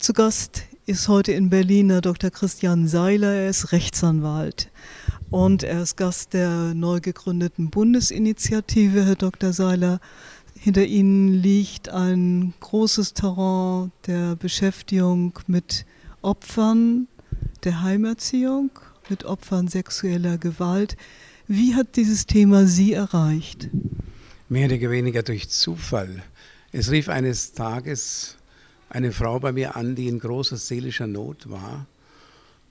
Zu Gast ist heute in Berlin Herr Dr. Christian Seiler. Er ist Rechtsanwalt und er ist Gast der neu gegründeten Bundesinitiative. Herr Dr. Seiler, hinter Ihnen liegt ein großes Terrain der Beschäftigung mit Opfern der Heimerziehung, mit Opfern sexueller Gewalt. Wie hat dieses Thema Sie erreicht? Mehr oder weniger durch Zufall. Es rief eines Tages eine Frau bei mir an, die in großer seelischer Not war.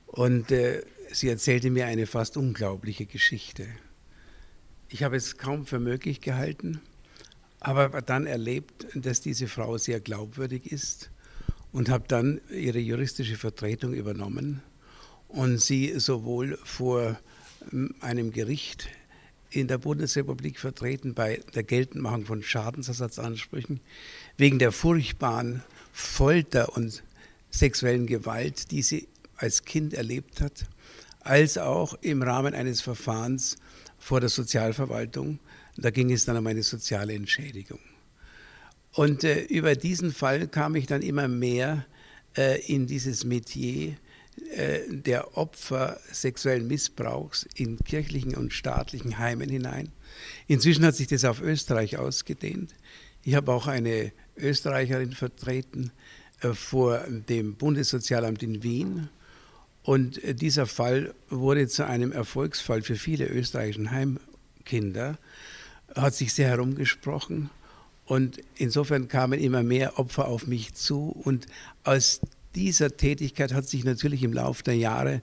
Und äh, sie erzählte mir eine fast unglaubliche Geschichte. Ich habe es kaum für möglich gehalten, aber dann erlebt, dass diese Frau sehr glaubwürdig ist und habe dann ihre juristische Vertretung übernommen und sie sowohl vor hm, einem Gericht in der Bundesrepublik vertreten bei der Geltendmachung von Schadensersatzansprüchen wegen der furchtbaren Folter und sexuellen Gewalt, die sie als Kind erlebt hat, als auch im Rahmen eines Verfahrens vor der Sozialverwaltung. Da ging es dann um eine soziale Entschädigung. Und äh, über diesen Fall kam ich dann immer mehr äh, in dieses Metier äh, der Opfer sexuellen Missbrauchs in kirchlichen und staatlichen Heimen hinein. Inzwischen hat sich das auf Österreich ausgedehnt. Ich habe auch eine Österreicherin vertreten äh, vor dem Bundessozialamt in Wien. Und äh, dieser Fall wurde zu einem Erfolgsfall für viele österreichische Heimkinder, hat sich sehr herumgesprochen. Und insofern kamen immer mehr Opfer auf mich zu. Und aus dieser Tätigkeit hat sich natürlich im Laufe der Jahre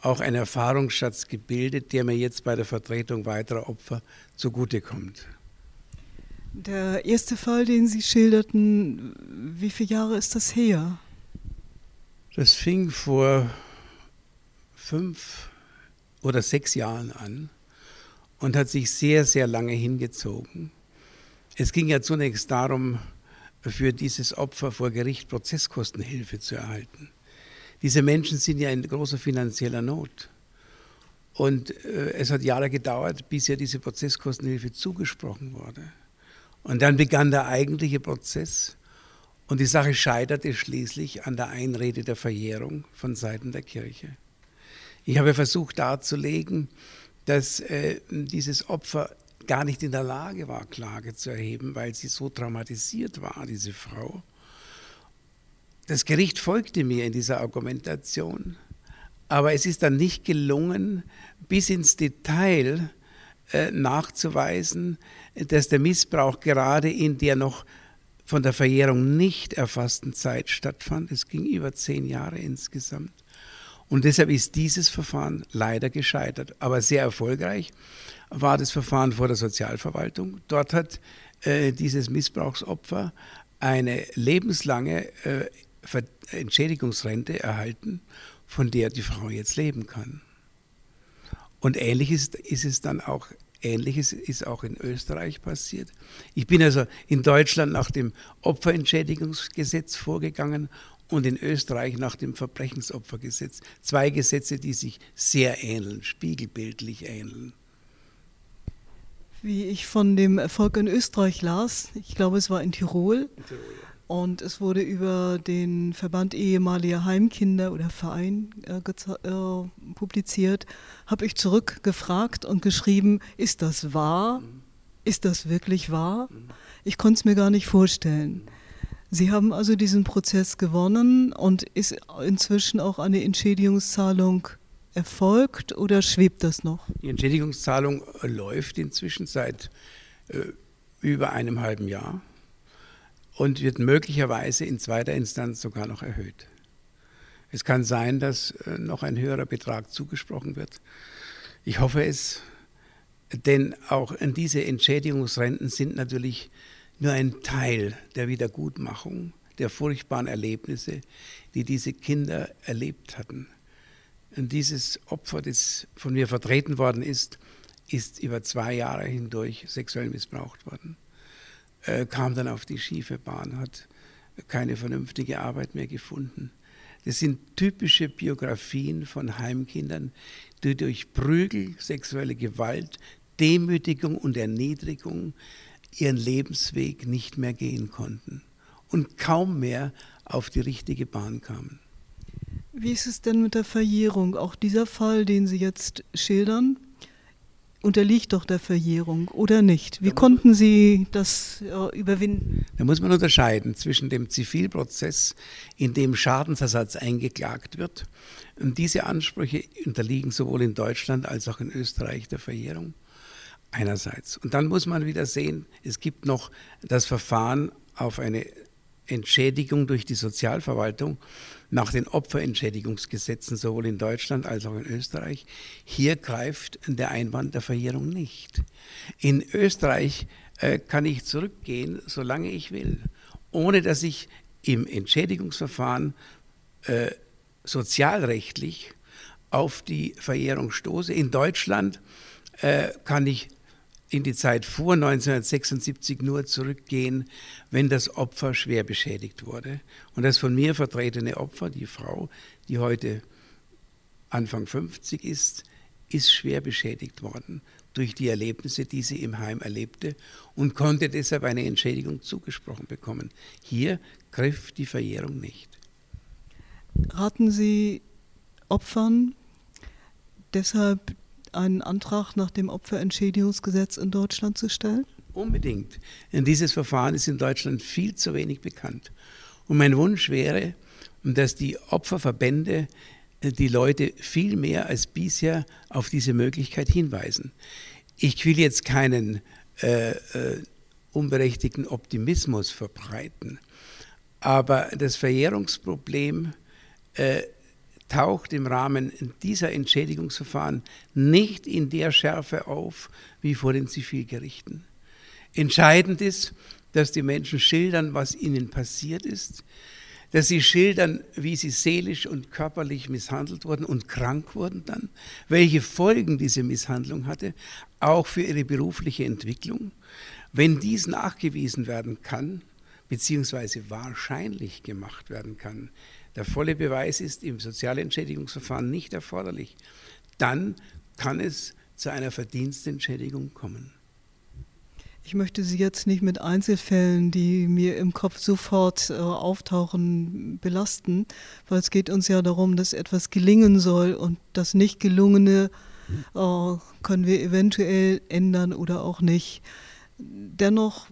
auch ein Erfahrungsschatz gebildet, der mir jetzt bei der Vertretung weiterer Opfer zugutekommt. Der erste Fall, den Sie schilderten, wie viele Jahre ist das her? Das fing vor fünf oder sechs Jahren an und hat sich sehr, sehr lange hingezogen. Es ging ja zunächst darum, für dieses Opfer vor Gericht Prozesskostenhilfe zu erhalten. Diese Menschen sind ja in großer finanzieller Not. Und äh, es hat Jahre gedauert, bis ja diese Prozesskostenhilfe zugesprochen wurde. Und dann begann der eigentliche Prozess und die Sache scheiterte schließlich an der Einrede der Verjährung von Seiten der Kirche. Ich habe versucht darzulegen, dass äh, dieses Opfer gar nicht in der Lage war, Klage zu erheben, weil sie so traumatisiert war, diese Frau. Das Gericht folgte mir in dieser Argumentation, aber es ist dann nicht gelungen, bis ins Detail nachzuweisen, dass der Missbrauch gerade in der noch von der Verjährung nicht erfassten Zeit stattfand. Es ging über zehn Jahre insgesamt. Und deshalb ist dieses Verfahren leider gescheitert. Aber sehr erfolgreich war das Verfahren vor der Sozialverwaltung. Dort hat äh, dieses Missbrauchsopfer eine lebenslange äh, Entschädigungsrente erhalten, von der die Frau jetzt leben kann. Und ähnlich ist, ist es dann auch Ähnliches ist auch in Österreich passiert. Ich bin also in Deutschland nach dem Opferentschädigungsgesetz vorgegangen und in Österreich nach dem Verbrechensopfergesetz. Zwei Gesetze, die sich sehr ähneln, spiegelbildlich ähneln. Wie ich von dem Erfolg in Österreich las, ich glaube es war in Tirol, in Tirol ja. Und es wurde über den Verband ehemaliger Heimkinder oder Verein äh, äh, publiziert. Habe ich zurückgefragt und geschrieben, ist das wahr? Mhm. Ist das wirklich wahr? Mhm. Ich konnte es mir gar nicht vorstellen. Sie haben also diesen Prozess gewonnen und ist inzwischen auch eine Entschädigungszahlung erfolgt oder schwebt das noch? Die Entschädigungszahlung läuft inzwischen seit äh, über einem halben Jahr und wird möglicherweise in zweiter Instanz sogar noch erhöht. Es kann sein, dass äh, noch ein höherer Betrag zugesprochen wird. Ich hoffe es, denn auch diese Entschädigungsrenten sind natürlich nur ein Teil der Wiedergutmachung der furchtbaren Erlebnisse, die diese Kinder erlebt hatten. Und dieses Opfer, das von mir vertreten worden ist, ist über zwei Jahre hindurch sexuell missbraucht worden äh, kam dann auf die schiefe Bahn, hat keine vernünftige Arbeit mehr gefunden. Das sind typische Biografien von Heimkindern, die durch Prügel, sexuelle Gewalt, Demütigung und Erniedrigung ihren Lebensweg nicht mehr gehen konnten und kaum mehr auf die richtige Bahn kamen. Wie ist es denn mit der Verjährung? Auch dieser Fall, den Sie jetzt schildern, unterliegt doch der Verjährung oder nicht? Wie konnten Sie das äh, überwinden? Da muss man unterscheiden zwischen dem Zivilprozess, in dem Schadensersatz eingeklagt wird. Und diese Ansprüche unterliegen sowohl in Deutschland als auch in Österreich der Verjährung einerseits. Und dann muss man wieder sehen, es gibt noch das Verfahren auf eine Entschädigung durch die Sozialverwaltung nach den Opferentschädigungsgesetzen sowohl in Deutschland als auch in Österreich. Hier greift der Einwand der Verjährung nicht. In Österreich äh, kann ich zurückgehen, solange ich will, ohne dass ich im Entschädigungsverfahren äh, sozialrechtlich auf die Verjährung stoße. In Deutschland äh, kann ich in die Zeit vor 1976 nur zurückgehen, wenn das Opfer schwer beschädigt wurde. Und das von mir vertretene Opfer, die Frau, die heute Anfang 50 ist, ist schwer beschädigt worden durch die Erlebnisse, die sie im Heim erlebte und konnte deshalb eine Entschädigung zugesprochen bekommen. Hier griff die Verjährung nicht. Raten Sie Opfern deshalb einen Antrag nach dem Opferentschädigungsgesetz in Deutschland zu stellen? Unbedingt. Denn dieses Verfahren ist in Deutschland viel zu wenig bekannt. Und mein Wunsch wäre, dass die Opferverbände äh, die Leute viel mehr als bisher auf diese Möglichkeit hinweisen. Ich will jetzt keinen äh, äh, unberechtigten Optimismus verbreiten, aber das Verjährungsproblem äh, taucht im Rahmen dieser Entschädigungsverfahren nicht in der Schärfe auf wie vor den Zivilgerichten. Entscheidend ist, dass die Menschen schildern, was ihnen passiert ist, dass sie schildern, wie sie seelisch und körperlich misshandelt wurden und krank wurden dann, welche Folgen diese Misshandlung hatte, auch für ihre berufliche Entwicklung. Wenn dies nachgewiesen werden kann, beziehungsweise wahrscheinlich gemacht werden kann, der volle Beweis ist im Sozialentschädigungsverfahren nicht erforderlich, dann kann es zu einer Verdienstentschädigung kommen. Ich möchte Sie jetzt nicht mit Einzelfällen, die mir im Kopf sofort äh, auftauchen, belasten, weil es geht uns ja darum, dass etwas gelingen soll und das nicht gelungene äh, können wir eventuell ändern oder auch nicht. Dennoch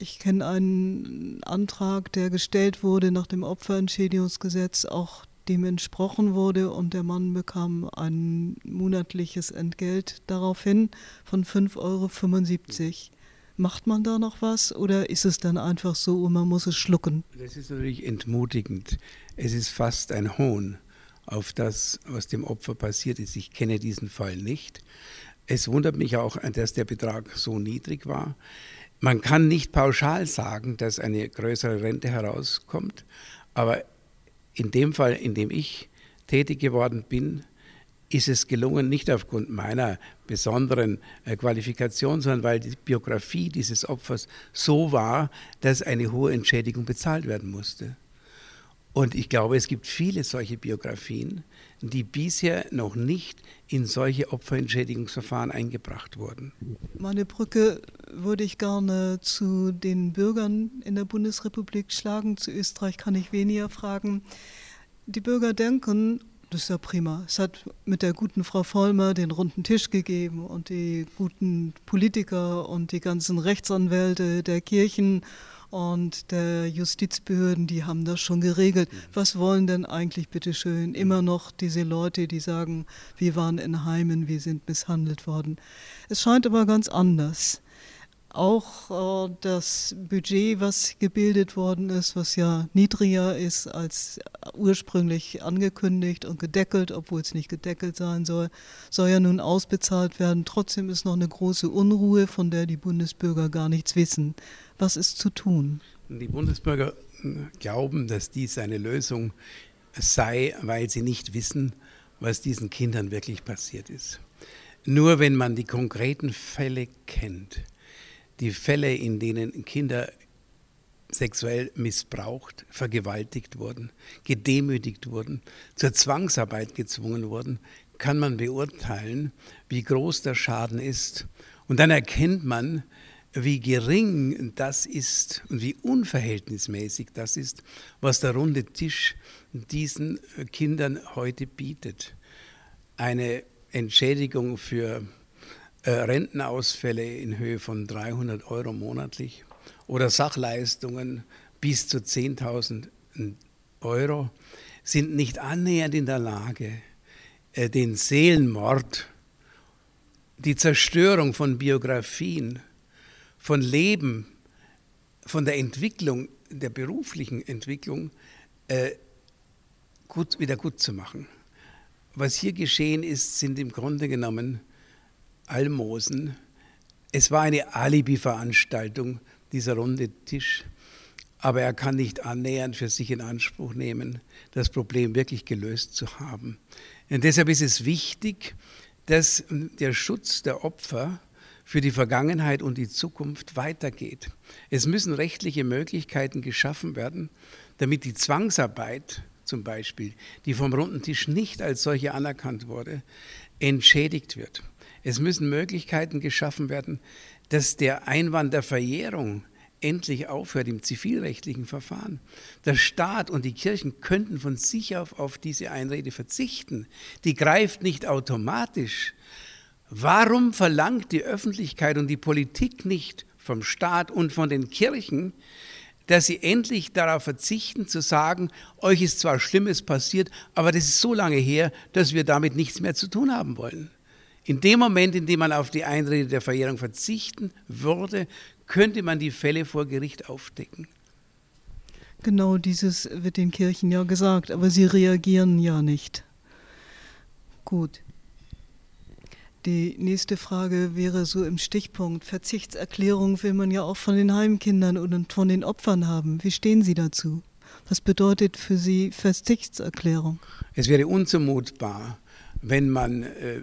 ich kenne einen Antrag, der gestellt wurde nach dem Opferentschädigungsgesetz, auch dem entsprochen wurde und der Mann bekam ein monatliches Entgelt daraufhin von 5,75 Euro. Macht man da noch was oder ist es dann einfach so und man muss es schlucken? Das ist natürlich entmutigend. Es ist fast ein Hohn auf das, was dem Opfer passiert ist. Ich kenne diesen Fall nicht. Es wundert mich auch, dass der Betrag so niedrig war. Man kann nicht pauschal sagen, dass eine größere Rente herauskommt, aber in dem Fall, in dem ich tätig geworden bin, ist es gelungen, nicht aufgrund meiner besonderen äh, Qualifikation, sondern weil die Biografie dieses Opfers so war, dass eine hohe Entschädigung bezahlt werden musste. Und ich glaube, es gibt viele solche Biografien, die bisher noch nicht in solche Opferentschädigungsverfahren eingebracht wurden. Meine Brücke würde ich gerne zu den Bürgern in der Bundesrepublik schlagen. Zu Österreich kann ich weniger fragen. Die Bürger denken, das ist ja prima. Es hat mit der guten Frau Vollmer den runden Tisch gegeben und die guten Politiker und die ganzen Rechtsanwälte der Kirchen und der Justizbehörden, die haben das schon geregelt. Mhm. Was wollen denn eigentlich bitte schön immer noch diese Leute, die sagen, wir waren in Heimen, wir sind misshandelt worden. Es scheint aber ganz anders. Auch äh, das Budget, was gebildet worden ist, was ja niedriger ist als ursprünglich angekündigt und gedeckelt, obwohl es nicht gedeckelt sein soll, soll ja nun ausbezahlt werden. Trotzdem ist noch eine große Unruhe, von der die Bundesbürger gar nichts wissen. Was ist zu tun? Die Bundesbürger glauben, dass dies eine Lösung sei, weil sie nicht wissen, was diesen Kindern wirklich passiert ist. Nur wenn man die konkreten Fälle kennt, die Fälle, in denen Kinder sexuell missbraucht, vergewaltigt wurden, gedemütigt wurden, zur Zwangsarbeit gezwungen wurden, kann man beurteilen, wie groß der Schaden ist. Und dann erkennt man, wie gering das ist und wie unverhältnismäßig das ist, was der runde Tisch diesen Kindern heute bietet. Eine Entschädigung für äh, Rentenausfälle in Höhe von 300 Euro monatlich oder Sachleistungen bis zu 10.000 Euro sind nicht annähernd in der Lage, äh, den Seelenmord, die Zerstörung von Biografien, von Leben, von der Entwicklung, der beruflichen Entwicklung äh, gut, wieder gut zu machen. Was hier geschehen ist, sind im Grunde genommen Almosen. Es war eine Alibi-Veranstaltung, dieser runde Tisch, aber er kann nicht annähernd für sich in Anspruch nehmen, das Problem wirklich gelöst zu haben. Und deshalb ist es wichtig, dass der Schutz der Opfer für die Vergangenheit und die Zukunft weitergeht. Es müssen rechtliche Möglichkeiten geschaffen werden, damit die Zwangsarbeit zum Beispiel, die vom runden Tisch nicht als solche anerkannt wurde, entschädigt wird. Es müssen Möglichkeiten geschaffen werden, dass der Einwand der Verjährung endlich aufhört im zivilrechtlichen Verfahren. Der Staat und die Kirchen könnten von sich auf auf diese Einrede verzichten. Die greift nicht automatisch, Warum verlangt die Öffentlichkeit und die Politik nicht vom Staat und von den Kirchen, dass sie endlich darauf verzichten zu sagen, euch ist zwar Schlimmes passiert, aber das ist so lange her, dass wir damit nichts mehr zu tun haben wollen. In dem Moment, in dem man auf die Einrede der Verjährung verzichten würde, könnte man die Fälle vor Gericht aufdecken. Genau dieses wird den Kirchen ja gesagt, aber sie reagieren ja nicht. Gut. Die nächste Frage wäre so im Stichpunkt. Verzichtserklärung will man ja auch von den Heimkindern und von den Opfern haben. Wie stehen Sie dazu? Was bedeutet für Sie Verzichtserklärung? Es wäre unzumutbar, wenn man äh,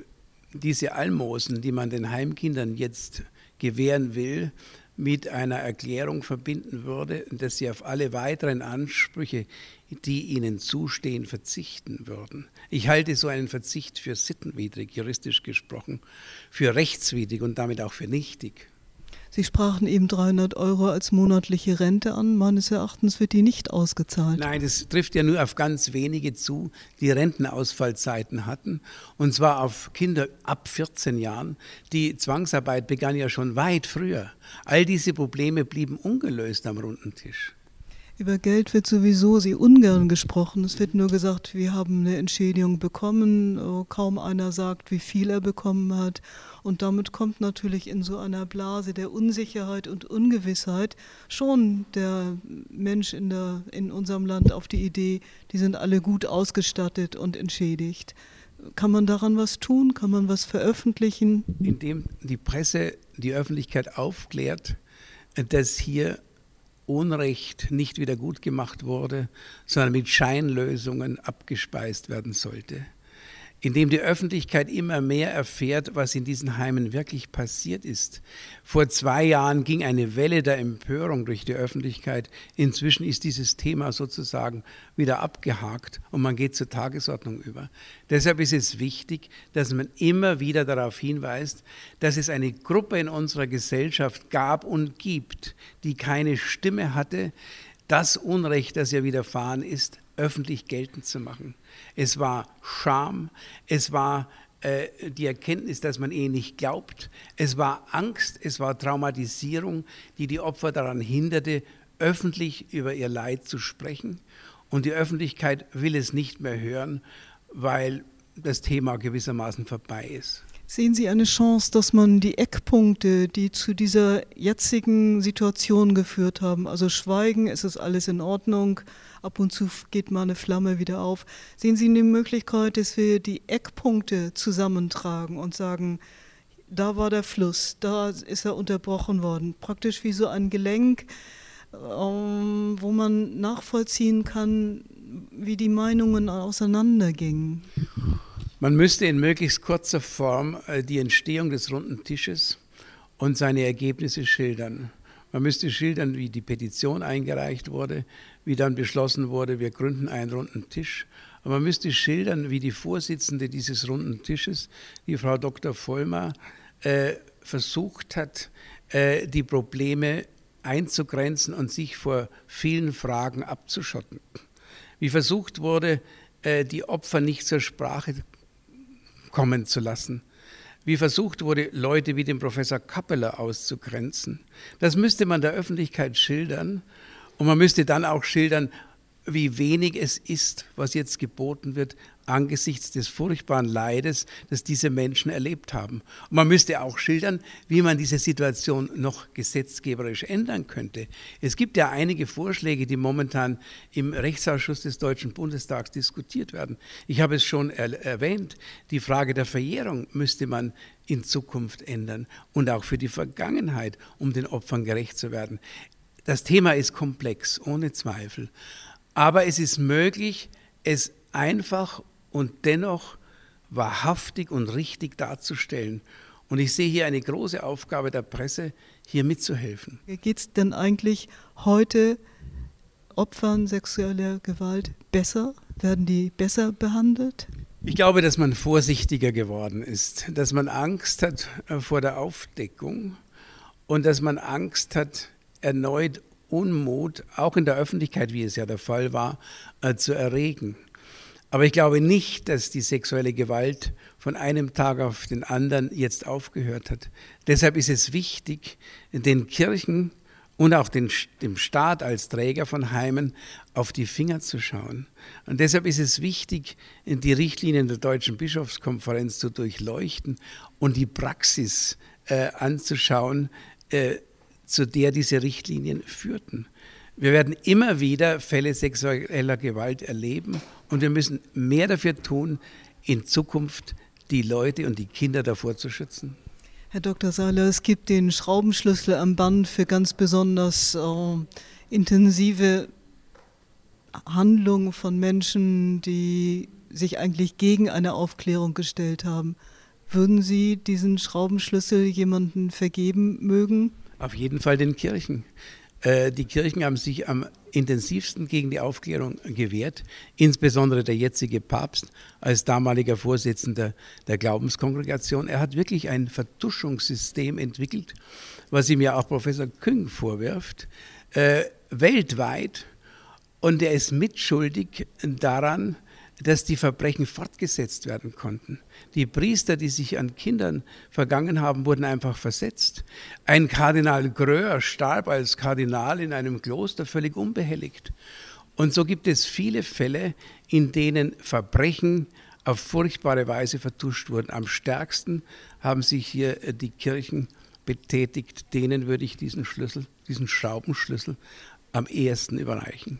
diese Almosen, die man den Heimkindern jetzt gewähren will, mit einer Erklärung verbinden würde, dass sie auf alle weiteren Ansprüche, die ihnen zustehen, verzichten würden. Ich halte so einen Verzicht für sittenwidrig, juristisch gesprochen, für rechtswidrig und damit auch für nichtig. Sie sprachen eben 300 Euro als monatliche Rente an. Meines Erachtens wird die nicht ausgezahlt. Nein, das trifft ja nur auf ganz wenige zu, die Rentenausfallzeiten hatten. Und zwar auf Kinder ab 14 Jahren. Die Zwangsarbeit begann ja schon weit früher. All diese Probleme blieben ungelöst am runden Tisch. Über Geld wird sowieso sie ungern gesprochen. Es wird nur gesagt, wir haben eine Entschädigung bekommen. Oh, kaum einer sagt, wie viel er bekommen hat. Und damit kommt natürlich in so einer Blase der Unsicherheit und Ungewissheit schon der Mensch in, der, in unserem Land auf die Idee, die sind alle gut ausgestattet und entschädigt. Kann man daran was tun? Kann man was veröffentlichen? Indem die Presse die Öffentlichkeit aufklärt, dass hier Unrecht nicht wieder gut gemacht wurde, sondern mit Scheinlösungen abgespeist werden sollte indem die Öffentlichkeit immer mehr erfährt, was in diesen Heimen wirklich passiert ist. Vor zwei Jahren ging eine Welle der Empörung durch die Öffentlichkeit. Inzwischen ist dieses Thema sozusagen wieder abgehakt und man geht zur Tagesordnung über. Deshalb ist es wichtig, dass man immer wieder darauf hinweist, dass es eine Gruppe in unserer Gesellschaft gab und gibt, die keine Stimme hatte, das Unrecht, das ihr widerfahren ist, öffentlich geltend zu machen. Es war Scham, es war äh, die Erkenntnis, dass man eh nicht glaubt, es war Angst, es war Traumatisierung, die die Opfer daran hinderte, öffentlich über ihr Leid zu sprechen. Und die Öffentlichkeit will es nicht mehr hören, weil das Thema gewissermaßen vorbei ist. Sehen Sie eine Chance, dass man die Eckpunkte, die zu dieser jetzigen Situation geführt haben, also Schweigen, es ist alles in Ordnung, ab und zu geht mal eine Flamme wieder auf, sehen Sie eine Möglichkeit, dass wir die Eckpunkte zusammentragen und sagen, da war der Fluss, da ist er unterbrochen worden, praktisch wie so ein Gelenk, ähm, wo man nachvollziehen kann, wie die Meinungen auseinandergingen. Man müsste in möglichst kurzer Form äh, die Entstehung des runden Tisches und seine Ergebnisse schildern. Man müsste schildern, wie die Petition eingereicht wurde, wie dann beschlossen wurde, wir gründen einen runden Tisch. Aber man müsste schildern, wie die Vorsitzende dieses runden Tisches, die Frau Dr. Vollmer, äh, versucht hat, äh, die Probleme einzugrenzen und sich vor vielen Fragen abzuschotten. Wie versucht wurde, äh, die Opfer nicht zur Sprache kommen zu lassen. Wie versucht wurde, Leute wie den Professor Kappeler auszugrenzen. Das müsste man der Öffentlichkeit schildern. Und man müsste dann auch schildern, wie wenig es ist, was jetzt geboten wird, angesichts des furchtbaren Leides, das diese Menschen erlebt haben. Und man müsste auch schildern, wie man diese Situation noch gesetzgeberisch ändern könnte. Es gibt ja einige Vorschläge, die momentan im Rechtsausschuss des Deutschen Bundestags diskutiert werden. Ich habe es schon er erwähnt, die Frage der Verjährung müsste man in Zukunft ändern und auch für die Vergangenheit, um den Opfern gerecht zu werden. Das Thema ist komplex, ohne Zweifel. Aber es ist möglich, es einfach und dennoch wahrhaftig und richtig darzustellen. Und ich sehe hier eine große Aufgabe der Presse, hier mitzuhelfen. Wie geht es denn eigentlich heute Opfern sexueller Gewalt besser? Werden die besser behandelt? Ich glaube, dass man vorsichtiger geworden ist, dass man Angst hat äh, vor der Aufdeckung und dass man Angst hat, erneut Unmut, auch in der Öffentlichkeit, wie es ja der Fall war, äh, zu erregen. Aber ich glaube nicht, dass die sexuelle Gewalt von einem Tag auf den anderen jetzt aufgehört hat. Deshalb ist es wichtig, den Kirchen und auch den, dem Staat als Träger von Heimen auf die Finger zu schauen. Und deshalb ist es wichtig, die Richtlinien der Deutschen Bischofskonferenz zu durchleuchten und die Praxis äh, anzuschauen, äh, zu der diese Richtlinien führten. Wir werden immer wieder Fälle sexueller Gewalt erleben und wir müssen mehr dafür tun, in Zukunft die Leute und die Kinder davor zu schützen. Herr Dr. Seiler, es gibt den Schraubenschlüssel am Band für ganz besonders äh, intensive Handlungen von Menschen, die sich eigentlich gegen eine Aufklärung gestellt haben. Würden Sie diesen Schraubenschlüssel jemanden vergeben mögen? Auf jeden Fall den Kirchen. Äh, die Kirchen haben sich am intensivsten gegen die Aufklärung gewehrt, insbesondere der jetzige Papst als damaliger Vorsitzender der Glaubenskongregation. Er hat wirklich ein Vertuschungssystem entwickelt, was ihm ja auch Professor Küng vorwirft, äh, weltweit. Und er ist mitschuldig daran, dass die Verbrechen fortgesetzt werden konnten. Die Priester, die sich an Kindern vergangen haben, wurden einfach versetzt. Ein Kardinal Gröer starb als Kardinal in einem Kloster völlig unbehelligt. Und so gibt es viele Fälle, in denen Verbrechen auf furchtbare Weise vertuscht wurden. Am stärksten haben sich hier äh, die Kirchen betätigt. Denen würde ich diesen Schlüssel, diesen Schraubenschlüssel am ehesten überreichen.